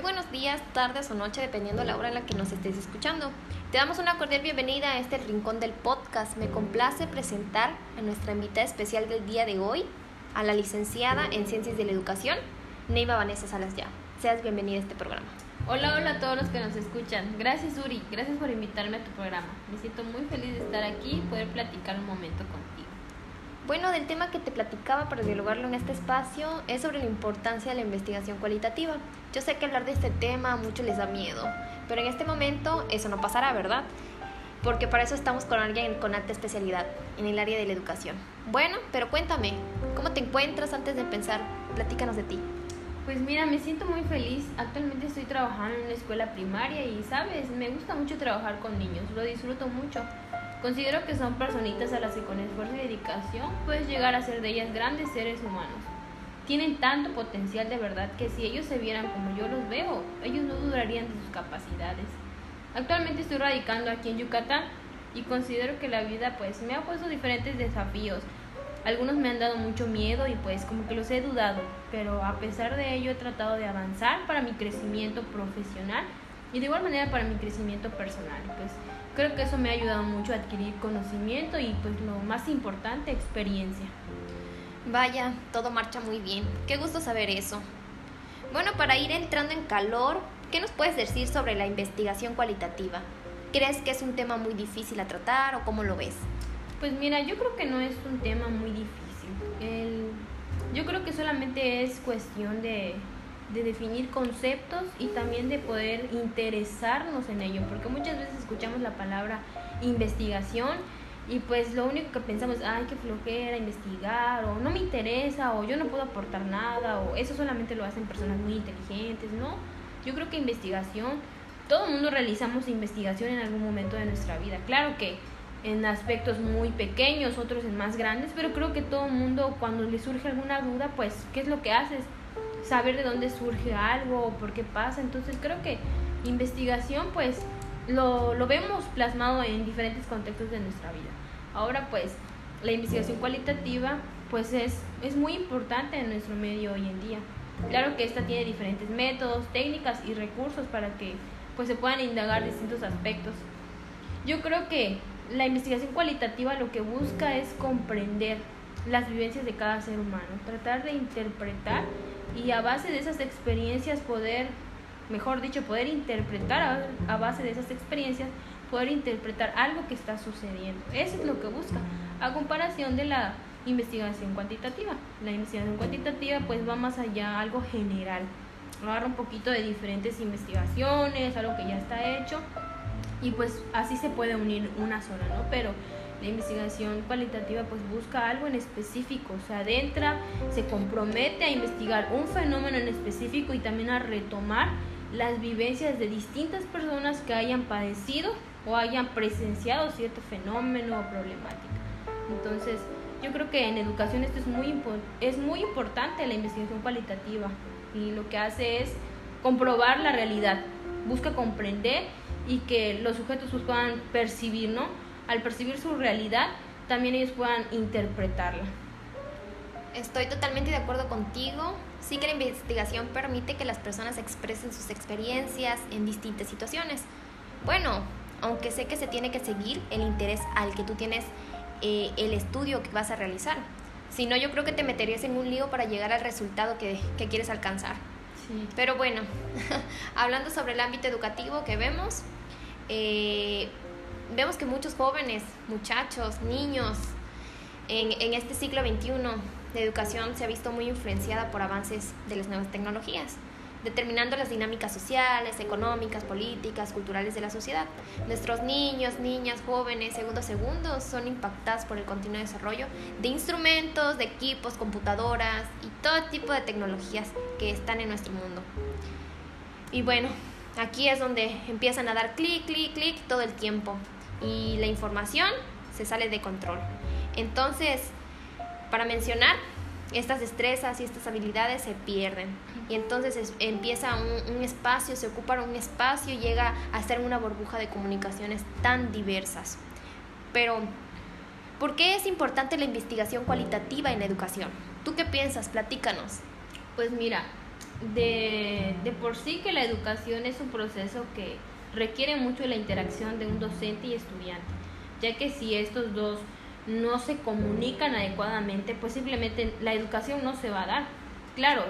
Muy buenos días, tardes o noche, dependiendo de la hora en la que nos estés escuchando. Te damos una cordial bienvenida a este rincón del podcast. Me complace presentar a nuestra invitada especial del día de hoy, a la licenciada en Ciencias de la Educación, Neiva Vanessa Salas Ya. Seas bienvenida a este programa. Hola, hola a todos los que nos escuchan. Gracias Uri, gracias por invitarme a tu programa. Me siento muy feliz de estar aquí y poder platicar un momento contigo. Bueno, del tema que te platicaba para dialogarlo en este espacio es sobre la importancia de la investigación cualitativa. Yo sé que hablar de este tema a muchos les da miedo, pero en este momento eso no pasará, ¿verdad? Porque para eso estamos con alguien con alta especialidad en el área de la educación. Bueno, pero cuéntame, ¿cómo te encuentras antes de empezar? Platícanos de ti. Pues mira, me siento muy feliz. Actualmente estoy trabajando en una escuela primaria y, sabes, me gusta mucho trabajar con niños, lo disfruto mucho. Considero que son personitas a las que con esfuerzo y dedicación puedes llegar a ser de ellas grandes seres humanos. Tienen tanto potencial de verdad que si ellos se vieran como yo los veo, ellos no dudarían de sus capacidades. Actualmente estoy radicando aquí en Yucatán y considero que la vida pues me ha puesto diferentes desafíos. Algunos me han dado mucho miedo y pues como que los he dudado, pero a pesar de ello he tratado de avanzar para mi crecimiento profesional y de igual manera para mi crecimiento personal. Pues Creo que eso me ha ayudado mucho a adquirir conocimiento y pues lo más importante, experiencia. Vaya, todo marcha muy bien. Qué gusto saber eso. Bueno, para ir entrando en calor, ¿qué nos puedes decir sobre la investigación cualitativa? ¿Crees que es un tema muy difícil a tratar o cómo lo ves? Pues mira, yo creo que no es un tema muy difícil. yo creo que solamente es cuestión de, de definir conceptos y también de poder interesarnos en ello, porque muchas veces escuchamos la palabra investigación y pues lo único que pensamos ay, qué flojera investigar, o no me interesa, o yo no puedo aportar nada, o eso solamente lo hacen personas muy inteligentes, ¿no? Yo creo que investigación, todo el mundo realizamos investigación en algún momento de nuestra vida. Claro que en aspectos muy pequeños, otros en más grandes, pero creo que todo el mundo cuando le surge alguna duda, pues, ¿qué es lo que haces? Saber de dónde surge algo o por qué pasa. Entonces creo que investigación pues lo, lo vemos plasmado en diferentes contextos de nuestra vida. Ahora pues la investigación cualitativa pues es, es muy importante en nuestro medio hoy en día. Claro que esta tiene diferentes métodos, técnicas y recursos para que pues se puedan indagar distintos aspectos. Yo creo que la investigación cualitativa lo que busca es comprender las vivencias de cada ser humano, tratar de interpretar y a base de esas experiencias poder, mejor dicho, poder interpretar a, base de esas experiencias, poder interpretar algo que está sucediendo. Eso es lo que busca, a comparación de la investigación cuantitativa. La investigación cuantitativa pues va más allá, algo general. Agarra un poquito de diferentes investigaciones, algo que ya está hecho y pues así se puede unir una sola, ¿no? Pero la investigación cualitativa pues busca algo en específico, se adentra, se compromete a investigar un fenómeno en específico y también a retomar las vivencias de distintas personas que hayan padecido o hayan presenciado cierto fenómeno o problemática. Entonces, yo creo que en educación esto es muy, es muy importante la investigación cualitativa y lo que hace es comprobar la realidad, busca comprender y que los sujetos pues, puedan percibir, ¿no? Al percibir su realidad, también ellos puedan interpretarla. Estoy totalmente de acuerdo contigo. Sí que la investigación permite que las personas expresen sus experiencias en distintas situaciones. Bueno, aunque sé que se tiene que seguir el interés al que tú tienes eh, el estudio que vas a realizar. Si no, yo creo que te meterías en un lío para llegar al resultado que, que quieres alcanzar. Sí. Pero bueno, hablando sobre el ámbito educativo que vemos, eh, vemos que muchos jóvenes, muchachos, niños, en, en este siglo XXI de educación se ha visto muy influenciada por avances de las nuevas tecnologías, determinando las dinámicas sociales, económicas, políticas, culturales de la sociedad. Nuestros niños, niñas, jóvenes, segundo a segundo, son impactados por el continuo desarrollo de instrumentos, de equipos, computadoras y todo tipo de tecnologías que están en nuestro mundo. Y bueno, aquí es donde empiezan a dar clic, clic, clic todo el tiempo y la información se sale de control. Entonces, para mencionar, estas destrezas y estas habilidades se pierden. Y entonces empieza un, espacio, se ocupa un espacio y llega a ser una burbuja de comunicaciones tan diversas. Pero, ¿por qué es importante la investigación cualitativa en la educación? ¿Tú qué piensas? Platícanos. Pues mira, de, de por sí que la educación es un proceso que requiere mucho la interacción de un docente y estudiante, ya que si estos dos no se comunican adecuadamente, pues simplemente la educación no se va a dar. Claro,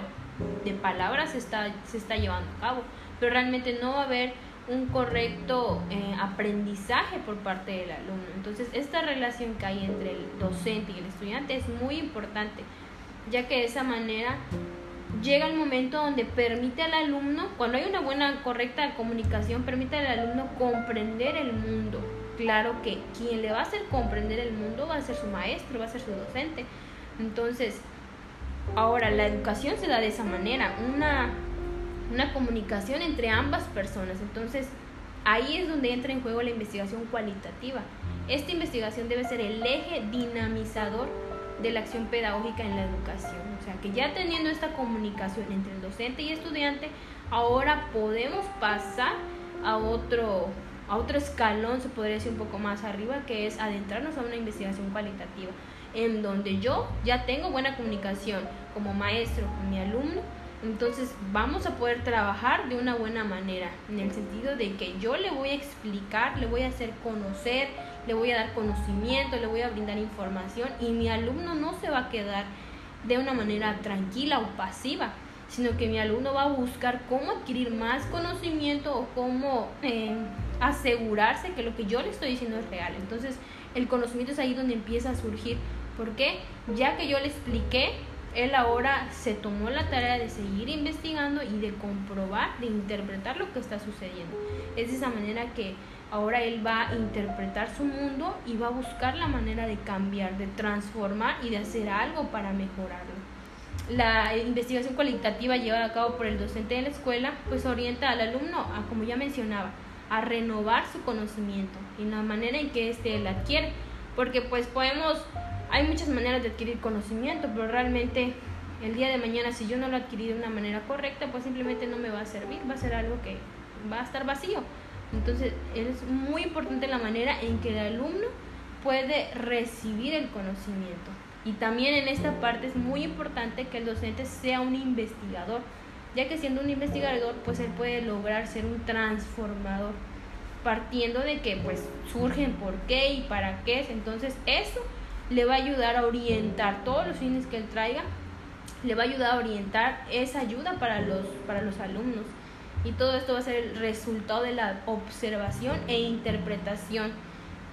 de palabras se está, se está llevando a cabo, pero realmente no va a haber un correcto eh, aprendizaje por parte del alumno. Entonces, esta relación que hay entre el docente y el estudiante es muy importante, ya que de esa manera llega el momento donde permite al alumno, cuando hay una buena, correcta comunicación, permite al alumno comprender el mundo. Claro que quien le va a hacer comprender el mundo va a ser su maestro, va a ser su docente. Entonces, ahora la educación se da de esa manera, una, una comunicación entre ambas personas. Entonces, ahí es donde entra en juego la investigación cualitativa. Esta investigación debe ser el eje dinamizador de la acción pedagógica en la educación. O sea, que ya teniendo esta comunicación entre el docente y estudiante, ahora podemos pasar a otro, a otro escalón, se podría decir un poco más arriba, que es adentrarnos a una investigación cualitativa, en donde yo ya tengo buena comunicación como maestro con mi alumno, entonces vamos a poder trabajar de una buena manera, en el sentido de que yo le voy a explicar, le voy a hacer conocer, le voy a dar conocimiento, le voy a brindar información y mi alumno no se va a quedar de una manera tranquila o pasiva, sino que mi alumno va a buscar cómo adquirir más conocimiento o cómo eh, asegurarse que lo que yo le estoy diciendo es real. Entonces, el conocimiento es ahí donde empieza a surgir. ¿Por qué? Ya que yo le expliqué, él ahora se tomó la tarea de seguir investigando y de comprobar, de interpretar lo que está sucediendo. Es de esa manera que ahora él va a interpretar su mundo y va a buscar la manera de cambiar, de transformar y de hacer algo para mejorarlo. La investigación cualitativa llevada a cabo por el docente de la escuela pues orienta al alumno a, como ya mencionaba, a renovar su conocimiento y la manera en que éste la adquiere, porque pues podemos, hay muchas maneras de adquirir conocimiento, pero realmente el día de mañana si yo no lo adquirí de una manera correcta, pues simplemente no me va a servir, va a ser algo que va a estar vacío. Entonces es muy importante la manera en que el alumno puede recibir el conocimiento. Y también en esta parte es muy importante que el docente sea un investigador, ya que siendo un investigador, pues él puede lograr ser un transformador, partiendo de que pues surgen por qué y para qué. Entonces eso le va a ayudar a orientar todos los fines que él traiga, le va a ayudar a orientar esa ayuda para los, para los alumnos y todo esto va a ser el resultado de la observación e interpretación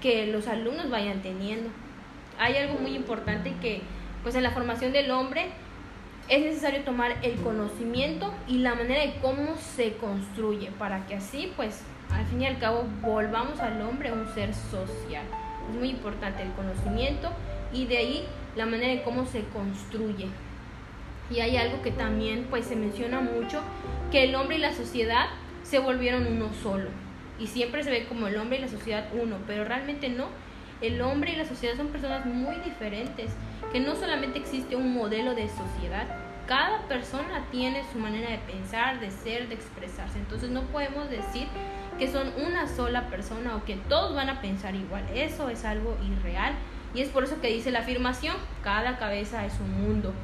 que los alumnos vayan teniendo. Hay algo muy importante que pues en la formación del hombre es necesario tomar el conocimiento y la manera de cómo se construye para que así pues al fin y al cabo volvamos al hombre un ser social. Es muy importante el conocimiento y de ahí la manera de cómo se construye. Y hay algo que también pues se menciona mucho, que el hombre y la sociedad se volvieron uno solo. Y siempre se ve como el hombre y la sociedad uno, pero realmente no. El hombre y la sociedad son personas muy diferentes, que no solamente existe un modelo de sociedad, cada persona tiene su manera de pensar, de ser, de expresarse. Entonces no podemos decir que son una sola persona o que todos van a pensar igual. Eso es algo irreal. Y es por eso que dice la afirmación, cada cabeza es un mundo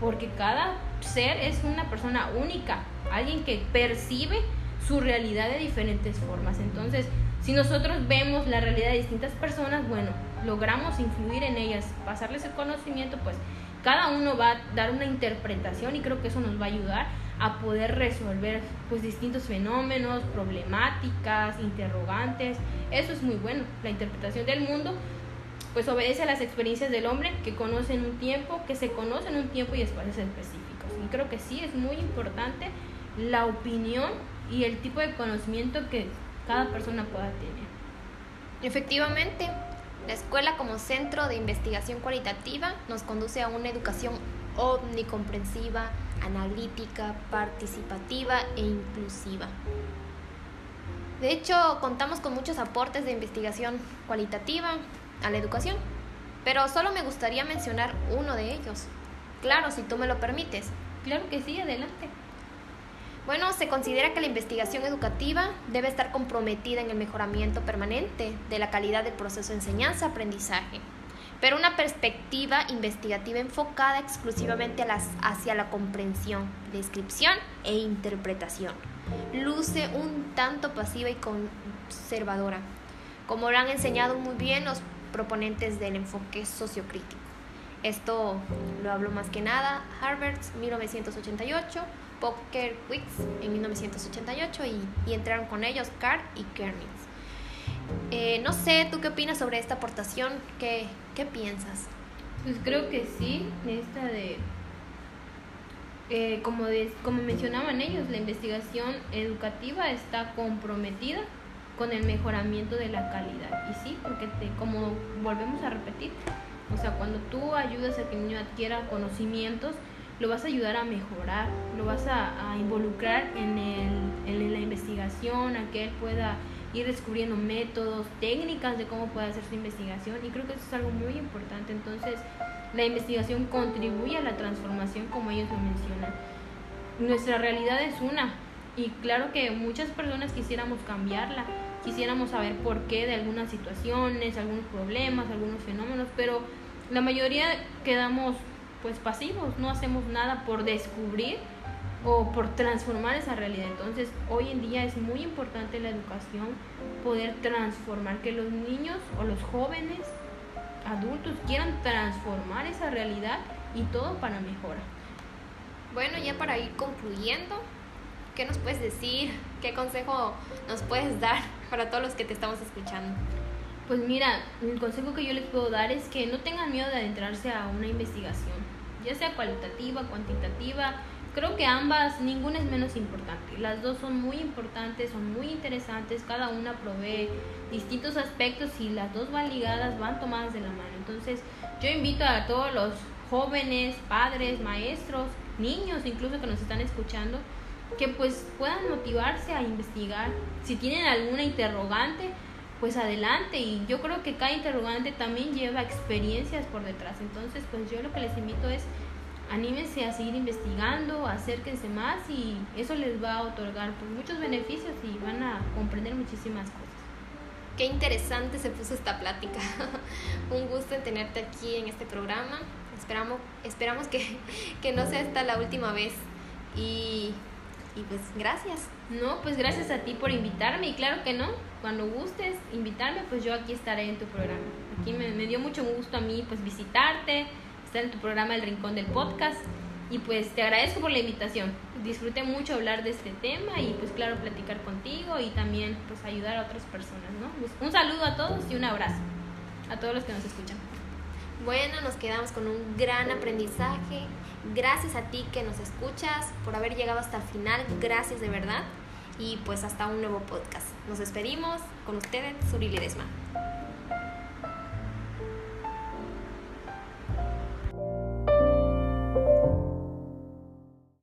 porque cada ser es una persona única, alguien que percibe su realidad de diferentes formas. Entonces, si nosotros vemos la realidad de distintas personas, bueno, logramos influir en ellas, pasarles el conocimiento, pues cada uno va a dar una interpretación y creo que eso nos va a ayudar a poder resolver pues distintos fenómenos, problemáticas, interrogantes. Eso es muy bueno, la interpretación del mundo pues obedece a las experiencias del hombre que conocen un tiempo, que se conocen un tiempo y espacios específicos. Y creo que sí es muy importante la opinión y el tipo de conocimiento que cada persona pueda tener. Efectivamente, la escuela como centro de investigación cualitativa nos conduce a una educación omnicomprensiva, analítica, participativa e inclusiva. De hecho, contamos con muchos aportes de investigación cualitativa, a la educación, pero solo me gustaría mencionar uno de ellos. Claro, si tú me lo permites. Claro que sí, adelante. Bueno, se considera que la investigación educativa debe estar comprometida en el mejoramiento permanente de la calidad del proceso de enseñanza-aprendizaje, pero una perspectiva investigativa enfocada exclusivamente hacia la comprensión, descripción e interpretación. Luce un tanto pasiva y conservadora, como lo han enseñado muy bien los proponentes del enfoque sociocrítico. Esto lo hablo más que nada Harvard 1988, Poker Wicks en 1988 y, y entraron con ellos Carr y Kermitz. Eh, no sé, ¿tú qué opinas sobre esta aportación? ¿Qué, qué piensas? Pues creo que sí, esta de, eh, como, de, como mencionaban ellos, la investigación educativa está comprometida con el mejoramiento de la calidad. Y sí, porque te, como volvemos a repetir, o sea, cuando tú ayudas a que el niño adquiera conocimientos, lo vas a ayudar a mejorar, lo vas a, involucrar en, el, en la investigación, a que él pueda ir descubriendo métodos, técnicas de cómo puede hacer su investigación y creo que eso es algo muy importante. Entonces, la investigación contribuye a la transformación como ellos lo mencionan. Nuestra realidad es una y claro que muchas personas quisiéramos cambiarla, quisiéramos saber por qué de algunas situaciones, algunos problemas, algunos fenómenos, pero la mayoría quedamos pues pasivos, no hacemos nada por descubrir o por transformar esa realidad. Entonces, hoy en día es muy importante la educación, poder transformar, que los niños o los jóvenes, adultos, quieran transformar esa realidad y todo para mejora. Bueno, ya para ir concluyendo, ¿qué nos puedes decir? ¿Qué consejo nos puedes dar para todos los que te estamos escuchando? Pues mira, el consejo que yo les puedo dar es que no tengan miedo de adentrarse a una investigación, ya sea cualitativa, cuantitativa. Creo que ambas, ninguna es menos importante. Las dos son muy importantes, son muy interesantes, cada una provee distintos aspectos y las dos van ligadas, van tomadas de la mano. Entonces, yo invito a todos los jóvenes, padres, maestros, niños incluso que nos están escuchando, que pues puedan motivarse a investigar. Si tienen alguna interrogante, pues adelante y yo creo que cada interrogante también lleva experiencias por detrás. Entonces, pues yo lo que les invito es anímense a seguir investigando, acérquense más y eso les va a otorgar pues, muchos beneficios y van a comprender muchísimas cosas. Qué interesante se puso esta plática. Un gusto en tenerte aquí en este programa. Esperamos, esperamos que, que no sea esta la última vez. Y y pues gracias. No, pues gracias a ti por invitarme y claro que no, cuando gustes invitarme, pues yo aquí estaré en tu programa. Aquí me, dio mucho gusto a mí pues visitarte, estar en tu programa El Rincón del Podcast y pues te agradezco por la invitación. Disfruté mucho hablar de este tema y pues claro platicar contigo y también pues ayudar a otras personas, ¿no? Pues, un saludo a todos y un abrazo a todos los que nos escuchan. Bueno, nos quedamos con un gran aprendizaje. Gracias a ti que nos escuchas por haber llegado hasta el final. Gracias de verdad. Y pues hasta un nuevo podcast. Nos despedimos con ustedes, Suri Ledesma.